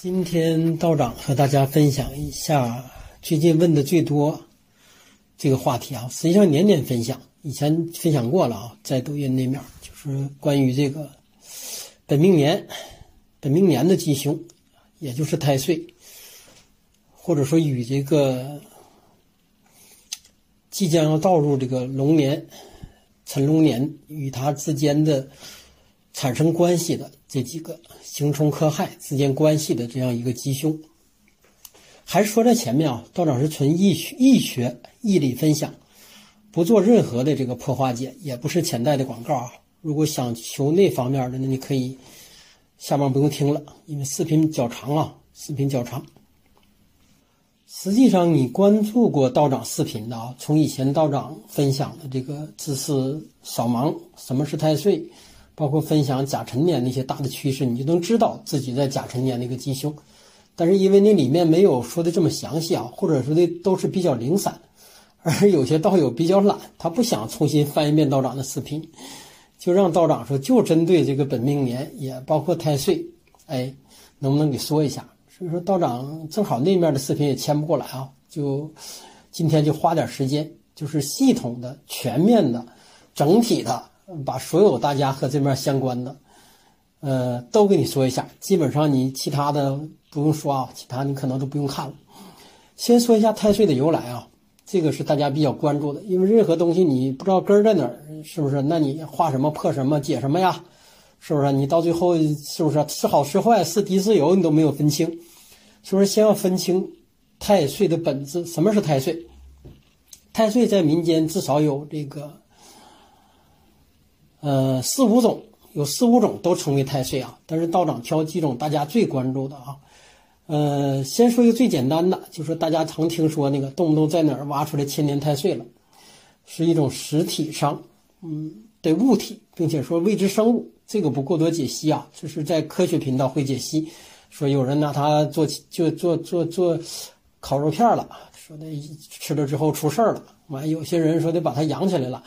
今天道长和大家分享一下最近问的最多这个话题啊，实际上年年分享，以前分享过了啊，在抖音那面就是关于这个本命年、本命年的吉凶，也就是太岁，或者说与这个即将要到入这个龙年、辰龙年与它之间的产生关系的这几个。刑冲克害之间关系的这样一个吉凶，还是说在前面啊，道长是纯易学、易学、易理分享，不做任何的这个破化解，也不是潜在的广告啊。如果想求那方面的，那你可以下面不用听了，因为视频较长啊，视频较长。实际上，你关注过道长视频的啊，从以前道长分享的这个知识扫盲，什么是太岁？包括分享甲辰年那些大的趋势，你就能知道自己在甲辰年那个吉凶。但是因为那里面没有说的这么详细啊，或者说的都是比较零散，而有些道友比较懒，他不想重新翻一遍道长的视频，就让道长说就针对这个本命年，也包括太岁，哎，能不能给说一下？所以说道长正好那面的视频也签不过来啊，就今天就花点时间，就是系统的、全面的、整体的。把所有大家和这面相关的，呃，都跟你说一下。基本上你其他的不用说啊，其他你可能都不用看了。先说一下太岁的由来啊，这个是大家比较关注的。因为任何东西你不知道根在哪儿，是不是？那你画什么破什么解什么呀？是不是？你到最后是不是是好是坏是敌是友你都没有分清？所以说先要分清太岁的本质。什么是太岁？太岁在民间至少有这个。呃，四五种有四五种都称为太岁啊，但是道长挑几种大家最关注的啊。呃，先说一个最简单的，就是大家常听说那个动不动在哪儿挖出来千年太岁了，是一种实体上嗯的物体，并且说未知生物，这个不过多解析啊，就是在科学频道会解析，说有人拿它做就做做做烤肉片了，说的吃了之后出事儿了，完有些人说得把它养起来了。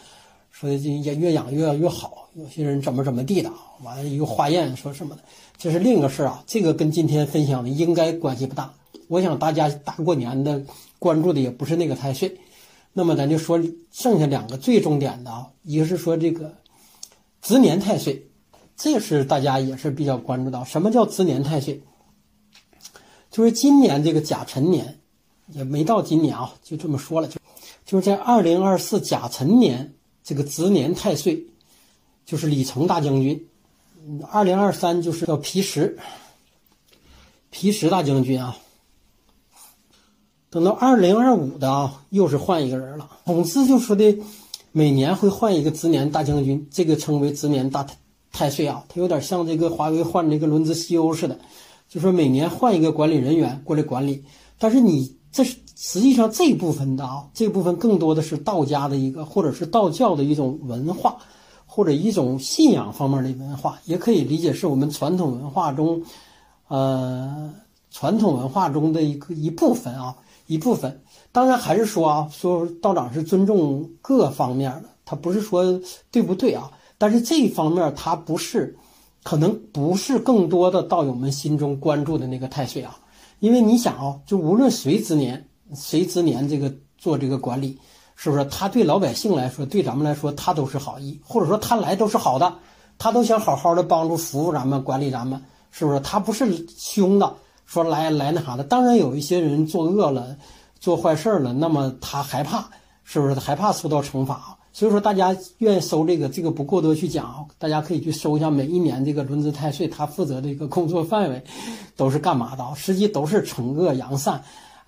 说也越养越越好，有些人怎么怎么地的，完了又化验说什么的，这是另一个事儿啊。这个跟今天分享的应该关系不大。我想大家大过年的关注的也不是那个太岁，那么咱就说剩下两个最重点的啊，一个是说这个值年太岁，这是大家也是比较关注到。什么叫值年太岁？就是今年这个甲辰年，也没到今年啊，就这么说了，就就是在二零二四甲辰年。这个值年太岁就是李成大将军，二零二三就是叫皮实，皮实大将军啊。等到二零二五的啊，又是换一个人了。总之就说的，每年会换一个值年大将军，这个称为值年大太太岁啊。他有点像这个华为换这个轮子 CEO 似的，就说每年换一个管理人员过来管理。但是你这是。实际上这部分的啊，这部分更多的是道家的一个，或者是道教的一种文化，或者一种信仰方面的文化，也可以理解是我们传统文化中，呃，传统文化中的一个一部分啊，一部分。当然还是说啊，说道长是尊重各方面的，他不是说对不对啊？但是这一方面他不是，可能不是更多的道友们心中关注的那个太岁啊，因为你想啊，就无论谁之年。谁之年这个做这个管理，是不是他对老百姓来说，对咱们来说，他都是好意，或者说他来都是好的，他都想好好的帮助服务咱们，管理咱们，是不是？他不是凶的，说来来那啥的。当然有一些人作恶了，做坏事了，那么他害怕，是不是？害怕受到惩罚。所以说大家愿意搜这个，这个不过多去讲，大家可以去搜一下每一年这个轮值太岁他负责的一个工作范围，都是干嘛的？实际都是惩恶扬善。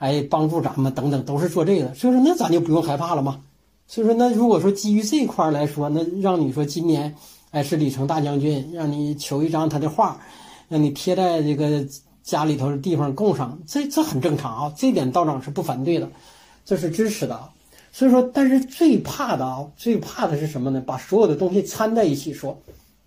哎，帮助咱们等等都是做这个，所以说那咱就不用害怕了嘛。所以说那如果说基于这块来说，那让你说今年，哎是李成大将军，让你求一张他的画，让你贴在这个家里头的地方供上，这这很正常啊，这点道长是不反对的，这是支持的。所以说，但是最怕的啊，最怕的是什么呢？把所有的东西掺在一起说，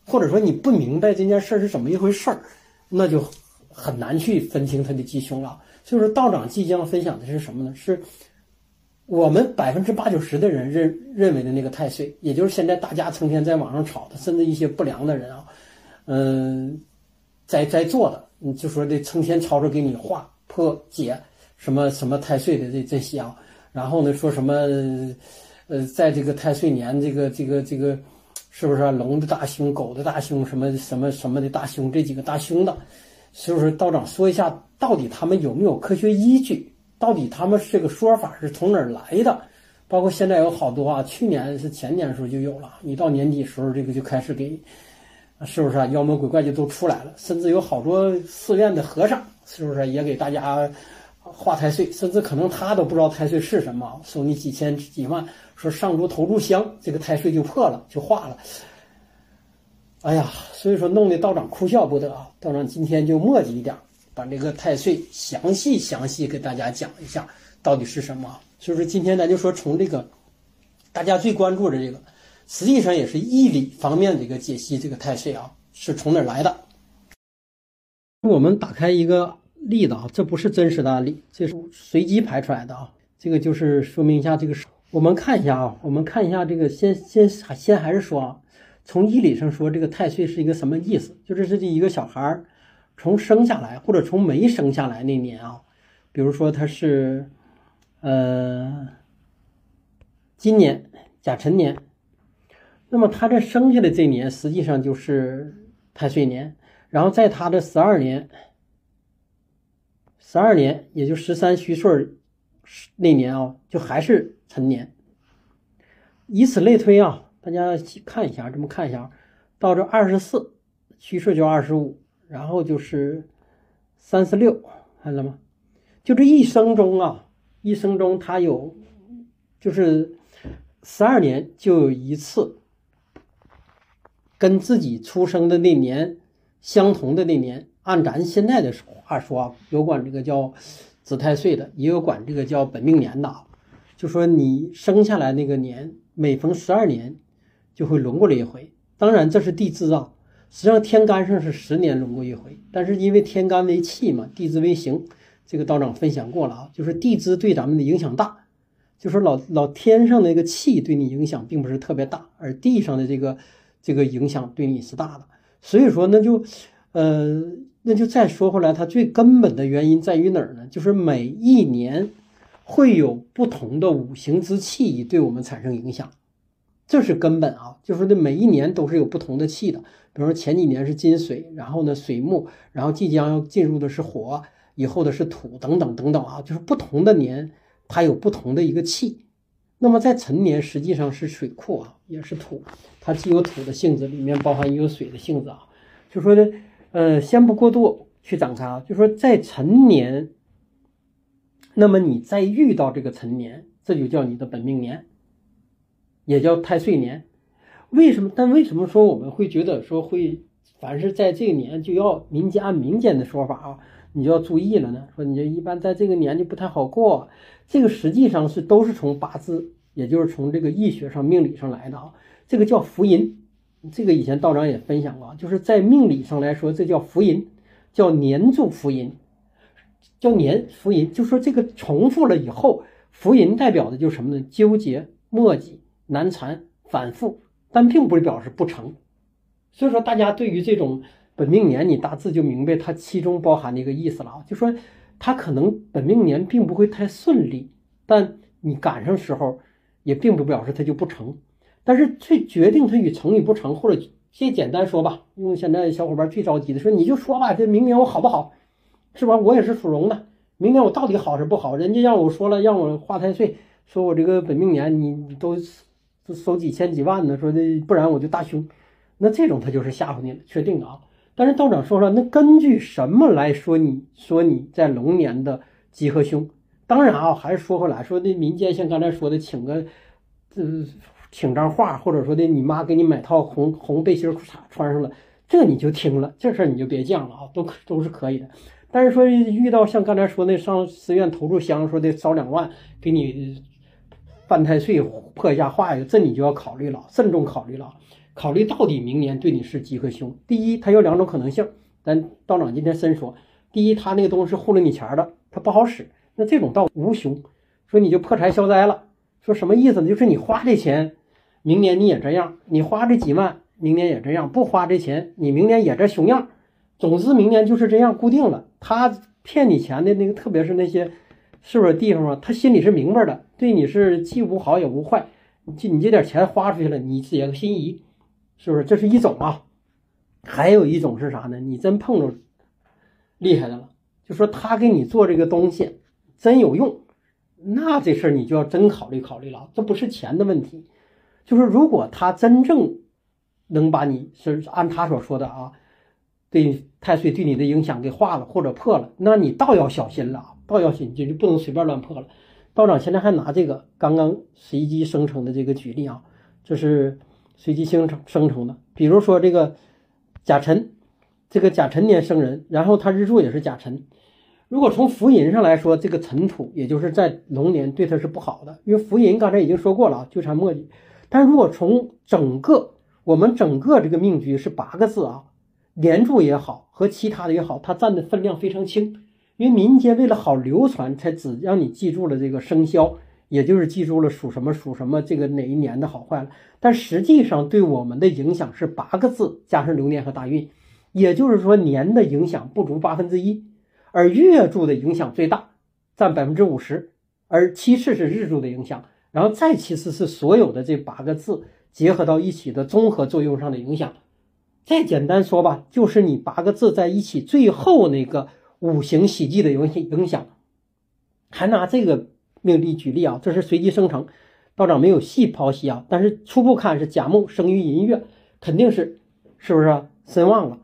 或者说你不明白这件事是怎么一回事儿，那就很难去分清他的吉凶了。就是，道长即将分享的是什么呢？是我们百分之八九十的人认认为的那个太岁，也就是现在大家成天在网上炒的，甚至一些不良的人啊，嗯，在在做的你就说这成天吵着给你化破解什么什么太岁的这这些啊，然后呢说什么，呃，在这个太岁年，这个这个这个，是不是龙的大凶、狗的大凶、什么什么什么的大凶，这几个大凶的，是不是道长说一下，到底他们有没有科学依据？到底他们这个说法是从哪儿来的？包括现在有好多啊，去年是前年的时候就有了，一到年底时候，这个就开始给。是不是啊？妖魔鬼怪就都出来了，甚至有好多寺院的和尚，是不是也给大家画太岁？甚至可能他都不知道太岁是什么，收你几千几万，说上柱投炷香，这个太岁就破了，就化了。哎呀，所以说弄得道长哭笑不得啊！道长今天就墨迹一点，把这个太岁详细详细给大家讲一下到底是什么。所以说今天咱就说从这个大家最关注的这个。实际上也是义理方面的一个解析，这个太岁啊是从哪来的？我们打开一个例子啊，这不是真实的案例，这是随机排出来的啊。这个就是说明一下这个，我们看一下啊，我们看一下这个，先先先还是说啊，从医理上说，这个太岁是一个什么意思？就是这一个小孩儿从生下来或者从没生下来那年啊，比如说他是呃今年甲辰年。那么他这生下的这年实际上就是太岁年，然后在他的十二年，十二年也就十三虚岁那年啊，就还是辰年。以此类推啊，大家看一下，这么看一下，到这二十四虚岁就二十五，然后就是三十六，看了吗？就这一生中啊，一生中他有就是十二年就有一次。跟自己出生的那年相同的那年，按咱现在的话说啊，有管这个叫子太岁的，也有管这个叫本命年的。就说你生下来那个年，每逢十二年就会轮过来一回。当然这是地支啊，实际上天干上是十年轮过一回，但是因为天干为气嘛，地支为刑，这个道长分享过了啊，就是地支对咱们的影响大，就是老老天上的那个气对你影响并不是特别大，而地上的这个。这个影响对你是大的，所以说那就，呃，那就再说回来，它最根本的原因在于哪儿呢？就是每一年会有不同的五行之气对我们产生影响，这是根本啊。就是这每一年都是有不同的气的，比如说前几年是金水，然后呢水木，然后即将要进入的是火，以后的是土等等等等啊，就是不同的年它有不同的一个气。那么在辰年实际上是水库啊，也是土，它既有土的性质，里面包含也有水的性质啊。就说呢，呃，先不过度去展开啊，就说在辰年，那么你再遇到这个辰年，这就叫你的本命年，也叫太岁年。为什么？但为什么说我们会觉得说会，凡是在这个年就要民间按民间的说法啊？你就要注意了呢，说你这一般在这个年就不太好过，这个实际上是都是从八字，也就是从这个易学上、命理上来的啊。这个叫福音，这个以前道长也分享过，就是在命理上来说，这叫福音，叫年柱福音，叫年福音，就说这个重复了以后，福音代表的就是什么呢？纠结、磨叽、难缠、反复，但并不是表示不成。所以说，大家对于这种。本命年，你大致就明白它其中包含的一个意思了啊，就说它可能本命年并不会太顺利，但你赶上时候，也并不表示它就不成。但是最决定它与成与不成，或者先简单说吧，用现在小伙伴最着急的说，你就说吧，这明年我好不好，是吧？我也是属龙的，明年我到底好是不好？人家让我说了，让我化太岁，说我这个本命年你都收几千几万的，说的不然我就大凶。那这种他就是吓唬你了，确定的啊。但是道长说了，那根据什么来说？你说你在龙年的吉和凶？当然啊，还是说回来，说那民间像刚才说的，请个，呃，请张画，或者说的你妈给你买套红红背心裤衩穿上了，这你就听了，这事儿你就别犟了啊，都都是可以的。但是说遇到像刚才说那上寺院投炷香，说的烧两万给你犯太岁破一下化一个，这你就要考虑了，慎重考虑了。考虑到底明年对你是吉和凶？第一，它有两种可能性。咱道长今天深说，第一，他那个东西是糊弄你钱的，它不好使。那这种道无凶，说你就破财消灾了。说什么意思呢？就是你花这钱，明年你也这样；你花这几万，明年也这样；不花这钱，你明年也这熊样。总之明年就是这样固定了。他骗你钱的那个，特别是那些是不是地方啊？他心里是明白的，对你是既无好也无坏。就你这点钱花出去了，你也心仪，是不是？这是一种啊。还有一种是啥呢？你真碰着厉害的了，就说他给你做这个东西真有用，那这事儿你就要真考虑考虑了。这不是钱的问题，就是如果他真正能把你是按他所说的啊，对太岁对你的影响给化了或者破了，那你倒要小心了，倒要心就就不能随便乱破了。道长现在还拿这个刚刚随机生成的这个举例啊，这是随机生成生成的，比如说这个。甲辰，这个甲辰年生人，然后他日柱也是甲辰。如果从福银上来说，这个辰土也就是在龙年对他是不好的，因为福银刚才已经说过了啊，纠缠磨叽。但如果从整个我们整个这个命局是八个字啊，年柱也好和其他的也好，它占的分量非常轻。因为民间为了好流传，才只让你记住了这个生肖。也就是记住了属什么属什么这个哪一年的好坏了，但实际上对我们的影响是八个字加上流年和大运，也就是说年的影响不足八分之一，而月柱的影响最大，占百分之五十，而其次是日柱的影响，然后再其次是所有的这八个字结合到一起的综合作用上的影响。再简单说吧，就是你八个字在一起最后那个五行喜忌的影响影响，还拿这个。命例举例啊，这是随机生成，道长没有细剖析啊，但是初步看是甲木生于寅月，肯定是是不是身旺了？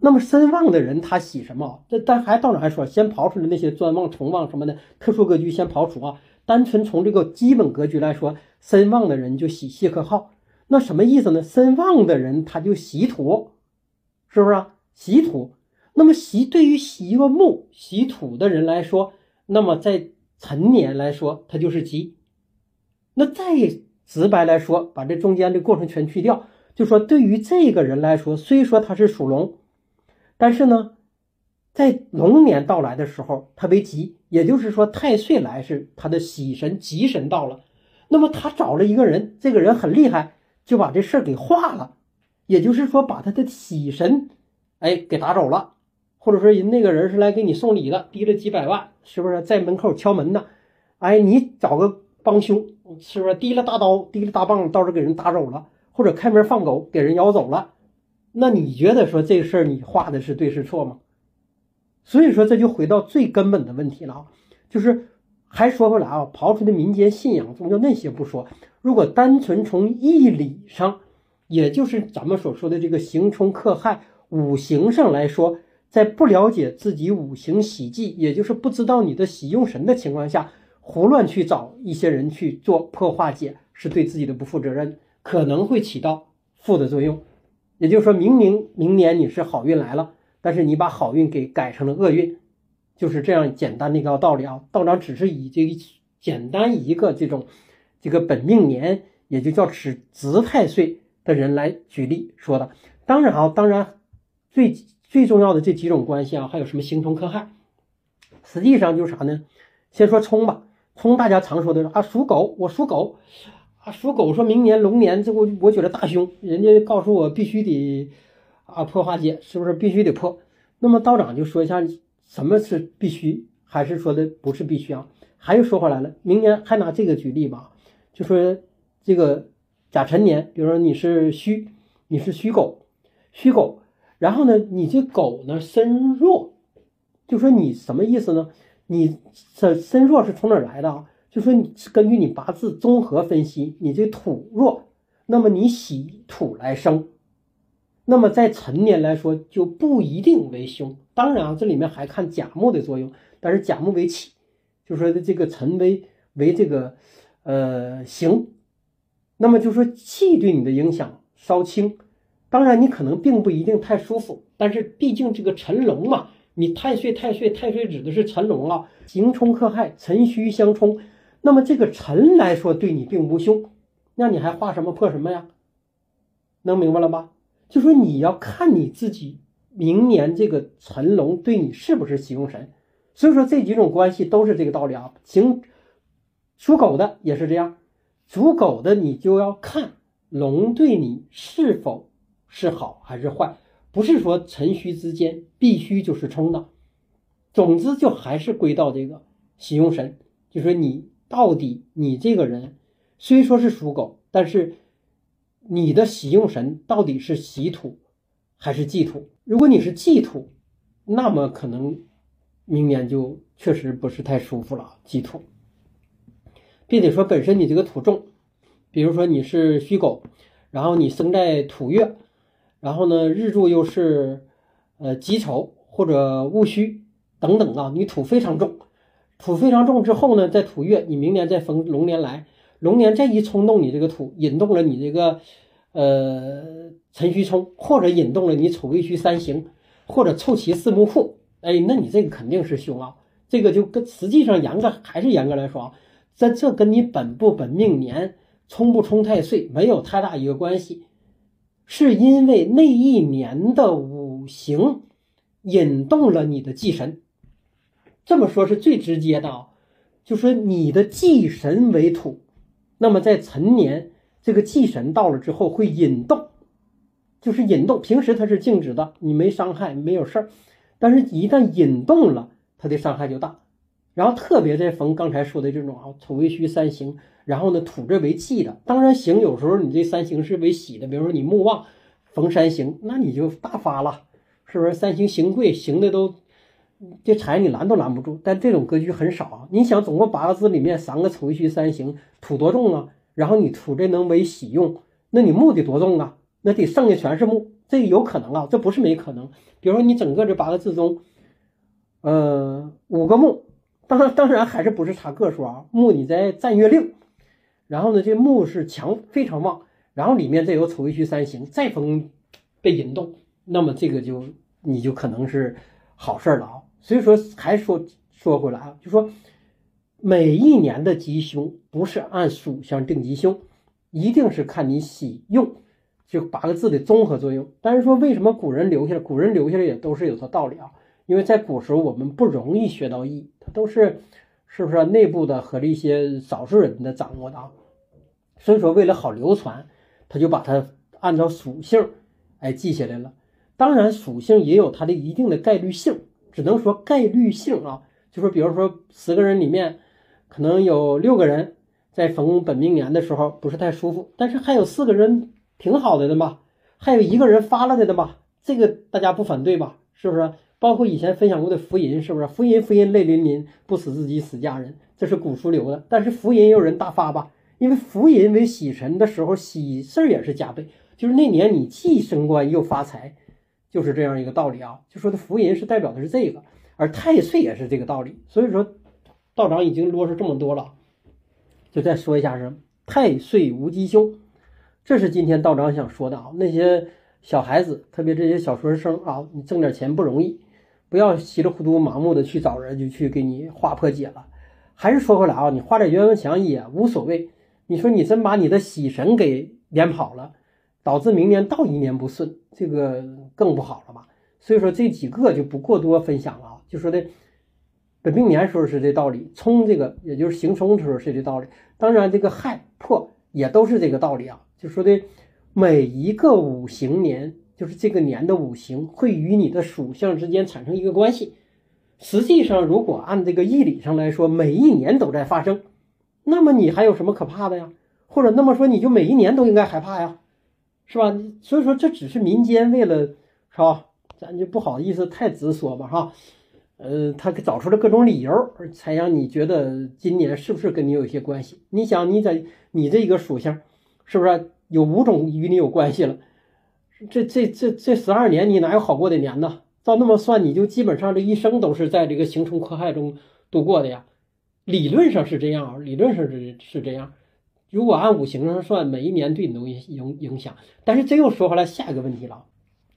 那么身旺的人他喜什么？这但还道长还说，先刨出来那些专旺、重旺什么的特殊格局先刨除啊，单纯从这个基本格局来说，身旺的人就喜谢克号。那什么意思呢？身旺的人他就喜土，是不是啊？喜土。那么喜对于喜个木喜土的人来说，那么在辰年来说，它就是吉。那再直白来说，把这中间的过程全去掉，就说对于这个人来说，虽说他是属龙，但是呢，在龙年到来的时候，他为吉，也就是说太岁来是他的喜神吉神到了。那么他找了一个人，这个人很厉害，就把这事儿给化了，也就是说把他的喜神，哎，给打走了。或者说人那个人是来给你送礼的，提了几百万，是不是在门口敲门呢？哎，你找个帮凶，是不是提了大刀、提了大棒，到时候给人打走了，或者开门放狗给人咬走了？那你觉得说这事儿你画的是对是错吗？所以说这就回到最根本的问题了啊，就是还说回来啊，刨出的民间信仰宗教那些不说，如果单纯从义理上，也就是咱们所说的这个刑冲克害五行上来说。在不了解自己五行喜忌，也就是不知道你的喜用神的情况下，胡乱去找一些人去做破化解，是对自己的不负责任，可能会起到负的作用。也就是说明明明年你是好运来了，但是你把好运给改成了厄运，就是这样简单的一个道理啊。道长只是以这个简单一个这种这个本命年，也就叫持子太岁的人来举例说的。当然啊，当然最。最重要的这几种关系啊，还有什么刑冲克害？实际上就是啥呢？先说冲吧，冲大家常说的啊，属狗，我属狗啊，属狗，说明年龙年，这我我觉得大凶，人家告诉我必须得啊破化解，是不是必须得破？那么道长就说一下什么是必须，还是说的不是必须啊？还有说回来了，明年还拿这个举例吧，就说这个甲辰年，比如说你是戌，你是戌狗，戌狗。然后呢，你这狗呢身弱，就说你什么意思呢？你这身弱是从哪儿来的啊？就说你是根据你八字综合分析，你这土弱，那么你喜土来生，那么在辰年来说就不一定为凶。当然啊，这里面还看甲木的作用，但是甲木为气，就说这个辰为为这个呃行，那么就说气对你的影响稍轻。当然，你可能并不一定太舒服，但是毕竟这个辰龙嘛，你太岁太岁太岁指的是辰龙啊，刑冲克害，辰戌相冲，那么这个辰来说对你并不凶，那你还画什么破什么呀？能明白了吧？就说你要看你自己明年这个辰龙对你是不是喜用神，所以说这几种关系都是这个道理啊。行，属狗的也是这样，属狗的你就要看龙对你是否。是好还是坏？不是说辰戌之间必须就是冲的。总之，就还是归到这个喜用神，就说你到底你这个人虽说是属狗，但是你的喜用神到底是喜土还是忌土？如果你是忌土，那么可能明年就确实不是太舒服了。忌土，并且说本身你这个土重，比如说你是戌狗，然后你生在土月，然后呢日柱又是呃己丑或者戊戌。等等啊，你土非常重，土非常重之后呢，在土月，你明年再逢龙年来，龙年再一冲动你这个土，引动了你这个呃辰戌冲，或者引动了你丑未戌三刑，或者凑齐四木库，哎，那你这个肯定是凶啊。这个就跟实际上严格还是严格来说啊，在这跟你本不本命年冲不冲太岁没有太大一个关系，是因为那一年的五行引动了你的忌神。这么说，是最直接的啊，就说你的忌神为土，那么在辰年这个忌神到了之后会引动，就是引动。平时它是静止的，你没伤害，没有事儿，但是一旦引动了，它的伤害就大。然后特别在逢刚才说的这种啊土为虚三行，然后呢土这为忌的，当然行有时候你这三行是为喜的，比如说你木旺逢三行，那你就大发了，是不是？三行行贵，行的都。这财你拦都拦不住，但这种格局很少啊！你想，总共八个字里面三个丑戌三行，土多重啊？然后你土这能为喜用，那你木得多重啊？那得剩下全是木，这有可能啊，这不是没可能。比如说你整个这八个字中，呃，五个木，当然当然还是不是差个数啊？木你在占月令，然后呢，这木是强非常旺，然后里面再有丑未戌三刑，再逢被引动，那么这个就你就可能是好事了啊！所以说，还说说回来啊，就说每一年的吉凶不是按属相定吉凶，一定是看你喜用，就八个字的综合作用。但是说为什么古人留下来，古人留下来也都是有它道理啊。因为在古时候我们不容易学到易，它都是是不是内部的和一些少数人的掌握的啊？所以说为了好流传，他就把它按照属性哎记下来了。当然属性也有它的一定的概率性。只能说概率性啊，就说比如说十个人里面，可能有六个人在逢本命年的时候不是太舒服，但是还有四个人挺好的的嘛，还有一个人发了的的嘛，这个大家不反对吧？是不是？包括以前分享过的福银，是不是？福银福银泪淋淋，不死自己死家人，这是古书留的。但是福银也有人大发吧？因为福银为喜神的时候，喜事儿也是加倍，就是那年你既升官又发财。就是这样一个道理啊，就说的福银是代表的是这个，而太岁也是这个道理。所以说，道长已经啰嗦这么多了，就再说一下是太岁无吉凶，这是今天道长想说的啊。那些小孩子，特别这些小学生啊，你挣点钱不容易，不要稀里糊涂盲目的去找人就去给你画破解了。还是说回来啊，你画点冤枉墙也无所谓。你说你真把你的喜神给撵跑了。导致明年倒一年不顺，这个更不好了吧？所以说这几个就不过多分享了啊。就说的本命年时候是这道理，冲这个也就是行冲的时候是这道理。当然这个害破也都是这个道理啊。就说的每一个五行年，就是这个年的五行会与你的属相之间产生一个关系。实际上，如果按这个义理上来说，每一年都在发生，那么你还有什么可怕的呀？或者那么说，你就每一年都应该害怕呀？是吧？所以说这只是民间为了，是吧？咱就不好意思太直说吧，哈。呃，他找出了各种理由，才让你觉得今年是不是跟你有些关系？你想，你在你这一个属相，是不是有五种与你有关系了？这这这这十二年，你哪有好过的年呢？照那么算，你就基本上这一生都是在这个刑冲克害中度过的呀。理论上是这样，理论上是是这样。如果按五行上算，每一年对你都影影响。但是这又说回来下一个问题了：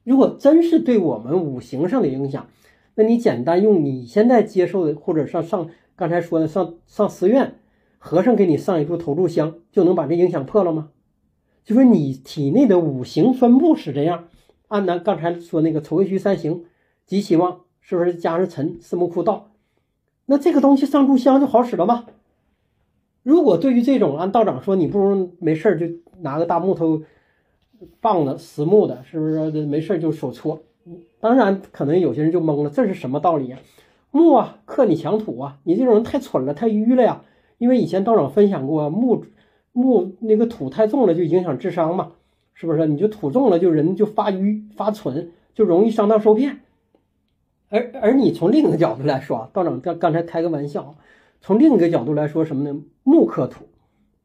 如果真是对我们五行上的影响，那你简单用你现在接受的，或者上上刚才说的上上寺院和尚给你上一炷头炷香，就能把这影响破了吗？就说你体内的五行分布是这样，按咱刚才说那个丑未戌三行，极希望是不是加上辰四木库道？那这个东西上柱香就好使了吗？如果对于这种按道长说，你不如没事就拿个大木头棒子，实木的，是不是没事就手搓？当然，可能有些人就懵了，这是什么道理呀？木啊，克你强土啊，你这种人太蠢了，太愚了呀！因为以前道长分享过，木木那个土太重了，就影响智商嘛，是不是？你就土重了，就人就发愚发蠢，就容易上当受骗。而而你从另一个角度来说，道长刚刚才开个玩笑，从另一个角度来说什么呢？木克土，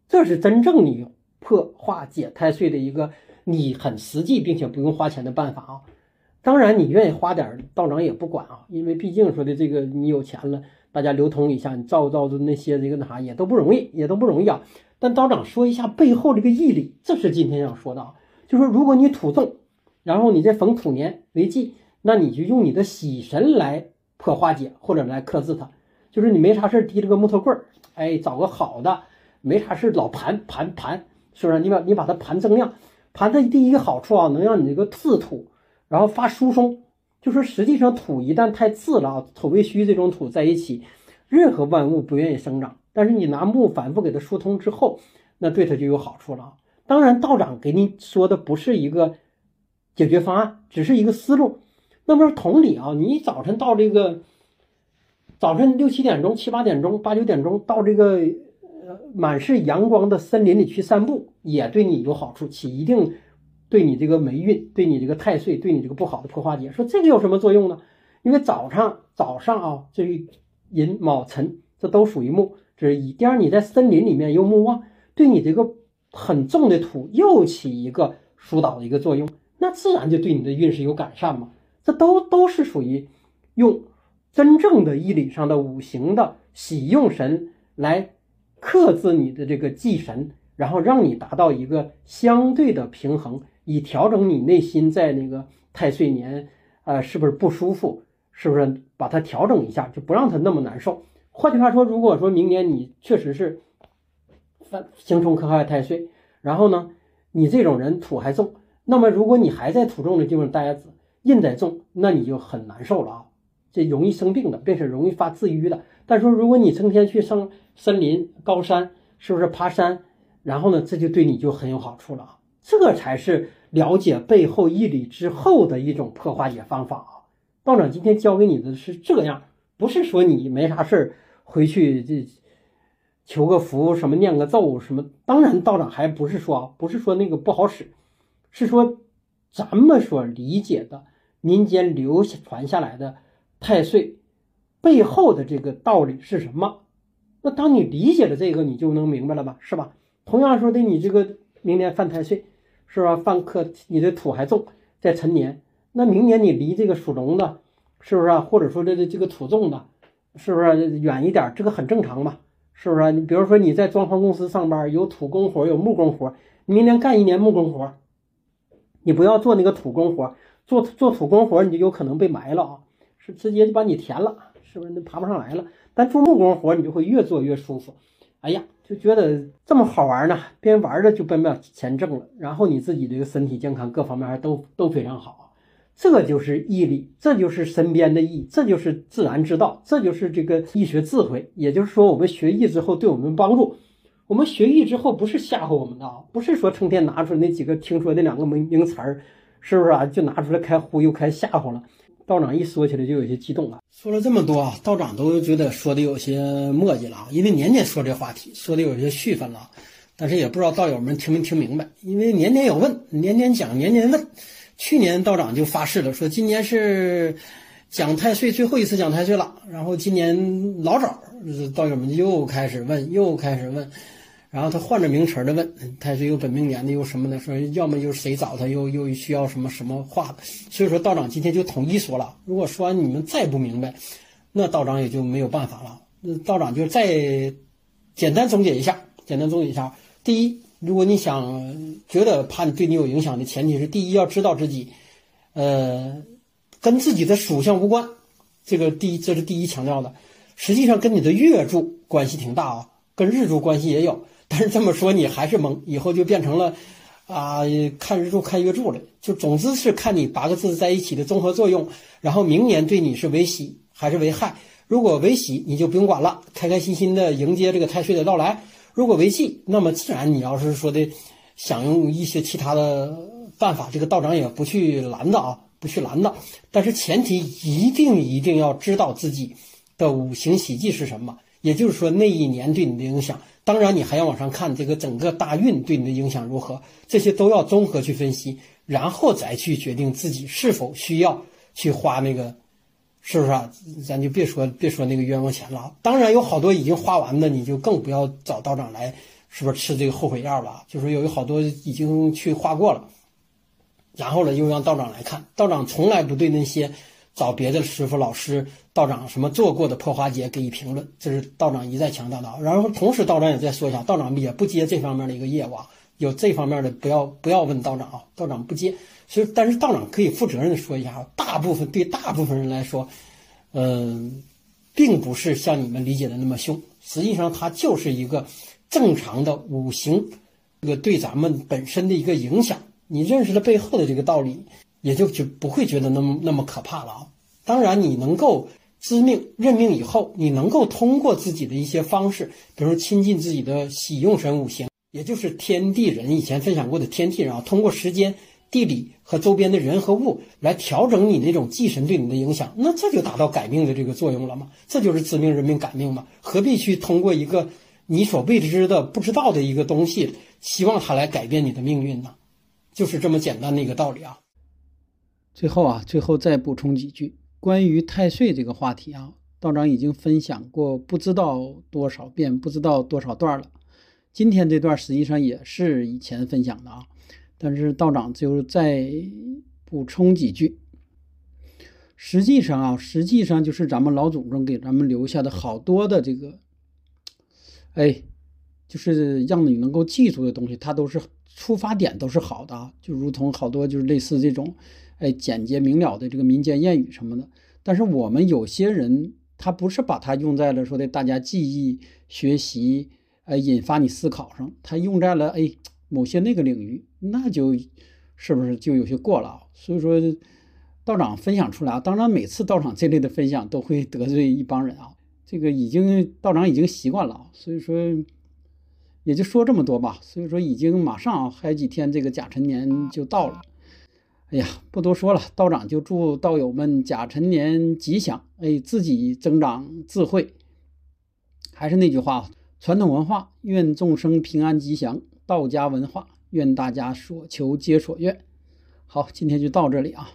这是真正你破化解太岁的一个你很实际并且不用花钱的办法啊。当然，你愿意花点道长也不管啊，因为毕竟说的这个你有钱了，大家流通一下，你造造的那些这个那啥也都不容易，也都不容易啊。但道长说一下背后这个义理，这是今天要说的啊。就说如果你土重，然后你再逢土年为忌，那你就用你的喜神来破化解或者来克制它。就是你没啥事提着个木头棍儿，哎，找个好的，没啥事老盘盘盘，是不是？你把你把它盘增量，盘它第一个好处啊，能让你这个自土。然后发疏松，就说实际上土一旦太自了啊，土为虚这种土在一起，任何万物不愿意生长。但是你拿木反复给它疏通之后，那对它就有好处了。当然，道长给你说的不是一个解决方案，只是一个思路。那么同理啊，你早晨到这个早晨六七点钟、七八点钟、八九点钟到这个呃满是阳光的森林里去散步，也对你有好处，起一定。对你这个霉运，对你这个太岁，对你这个不好的破化解，说这个有什么作用呢？因为早上早上啊，这寅卯辰这都属于木，这是一。第二，你在森林里面又木旺，对你这个很重的土又起一个疏导的一个作用，那自然就对你的运势有改善嘛。这都都是属于用真正的义理上的五行的喜用神来克制你的这个忌神，然后让你达到一个相对的平衡。以调整你内心在那个太岁年，呃，是不是不舒服？是不是把它调整一下，就不让它那么难受？换句话说，如果说明年你确实是犯刑冲克害太岁，然后呢，你这种人土还重，那么如果你还在土重的地方待着，印在重，那你就很难受了啊，这容易生病的，并且容易发自愈的。但说如果你成天去上森林、高山，是不是爬山？然后呢，这就对你就很有好处了啊。这才是了解背后义理之后的一种破化解方法啊！道长今天教给你的是这样，不是说你没啥事儿回去这求个福什么念个咒什么。当然，道长还不是说不是说那个不好使，是说咱们所理解的民间流传下来的太岁背后的这个道理是什么？那当你理解了这个，你就能明白了吧？是吧？同样说的，你这个明年犯太岁。是吧？犯克你的土还重，在辰年，那明年你离这个属龙的，是不是啊？或者说这这这个土重的，是不是远一点？这个很正常嘛，是不是？你比如说你在装潢公司上班，有土工活，有木工活，你明年干一年木工活，你不要做那个土工活，做做土工活你就有可能被埋了啊，是直接就把你填了，是不是？那爬不上来了。但做木工活你就会越做越舒服。哎呀。就觉得这么好玩呢，边玩着就边把钱挣了，然后你自己这个身体健康各方面还都都非常好，这就是毅力，这就是身边的义，这就是自然之道，这就是这个医学智慧。也就是说，我们学艺之后对我们帮助，我们学艺之后不是吓唬我们的啊，不是说成天拿出那几个听说那两个名名词儿，是不是啊？就拿出来开忽悠、开吓唬了。道长一说起来就有些激动了，说了这么多啊，道长都觉得说的有些墨迹了啊，因为年年说这话题，说的有些续分了，但是也不知道道友们听没听明白，因为年年有问，年年讲，年年问。去年道长就发誓了，说今年是讲太岁最后一次讲太岁了，然后今年老早道友们又开始问，又开始问。然后他换着名词的问，太岁有本命年的，又什么的，说要么就是谁找他，又又需要什么什么话。所以说道长今天就统一说了，如果说完你们再不明白，那道长也就没有办法了。那道长就再简单总结一下，简单总结一下。第一，如果你想觉得怕你对你有影响的前提是，第一要知道自己，呃，跟自己的属相无关，这个第一这是第一强调的。实际上跟你的月柱关系挺大啊，跟日柱关系也有。但是这么说你还是懵，以后就变成了，啊，看日柱看月柱了。就总之是看你八个字在一起的综合作用，然后明年对你是为喜还是为害。如果为喜，你就不用管了，开开心心的迎接这个太岁的到来；如果为忌，那么自然你要是说的想用一些其他的办法，这个道长也不去拦着啊，不去拦的。但是前提一定一定要知道自己的五行喜忌是什么，也就是说那一年对你的影响。当然，你还要往上看这个整个大运对你的影响如何，这些都要综合去分析，然后再去决定自己是否需要去花那个。是不是啊？咱就别说别说那个冤枉钱了。当然有好多已经花完的，你就更不要找道长来，是不是吃这个后悔药了？就是有好多已经去花过了，然后呢又让道长来看。道长从来不对那些找别的师傅、老师、道长什么做过的破花节给予评论，这是道长一再强调的。然后同时道长也再说一下，道长也不接这方面的一个业务，啊，有这方面的不要不要问道长啊，道长不接。所以，但是道长可以负责任的说一下，大部分对大部分人来说，嗯，并不是像你们理解的那么凶。实际上，它就是一个正常的五行，这个对咱们本身的一个影响。你认识了背后的这个道理，也就就不会觉得那么那么可怕了啊。当然，你能够知命认命以后，你能够通过自己的一些方式，比如亲近自己的喜用神五行，也就是天地人以前分享过的天地人啊，通过时间。地理和周边的人和物来调整你那种忌神对你的影响，那这就达到改命的这个作用了吗？这就是知命认命改命吗？何必去通过一个你所未知的、不知道的一个东西，希望它来改变你的命运呢？就是这么简单的一个道理啊。最后啊，最后再补充几句关于太岁这个话题啊，道长已经分享过不知道多少遍、不知道多少段了。今天这段实际上也是以前分享的啊。但是道长就再补充几句。实际上啊，实际上就是咱们老祖宗给咱们留下的好多的这个，哎，就是让你能够记住的东西，它都是出发点都是好的啊，就如同好多就是类似这种，哎，简洁明了的这个民间谚语什么的。但是我们有些人，他不是把它用在了说的大家记忆、学习，呃，引发你思考上，他用在了哎。某些那个领域，那就是不是就有些过了啊？所以说，道长分享出来啊，当然每次道长这类的分享都会得罪一帮人啊，这个已经道长已经习惯了，所以说也就说这么多吧。所以说已经马上还有几天，这个甲辰年就到了。哎呀，不多说了，道长就祝道友们甲辰年吉祥，哎，自己增长智慧。还是那句话，传统文化，愿众生平安吉祥。道家文化，愿大家所求皆所愿。好，今天就到这里啊。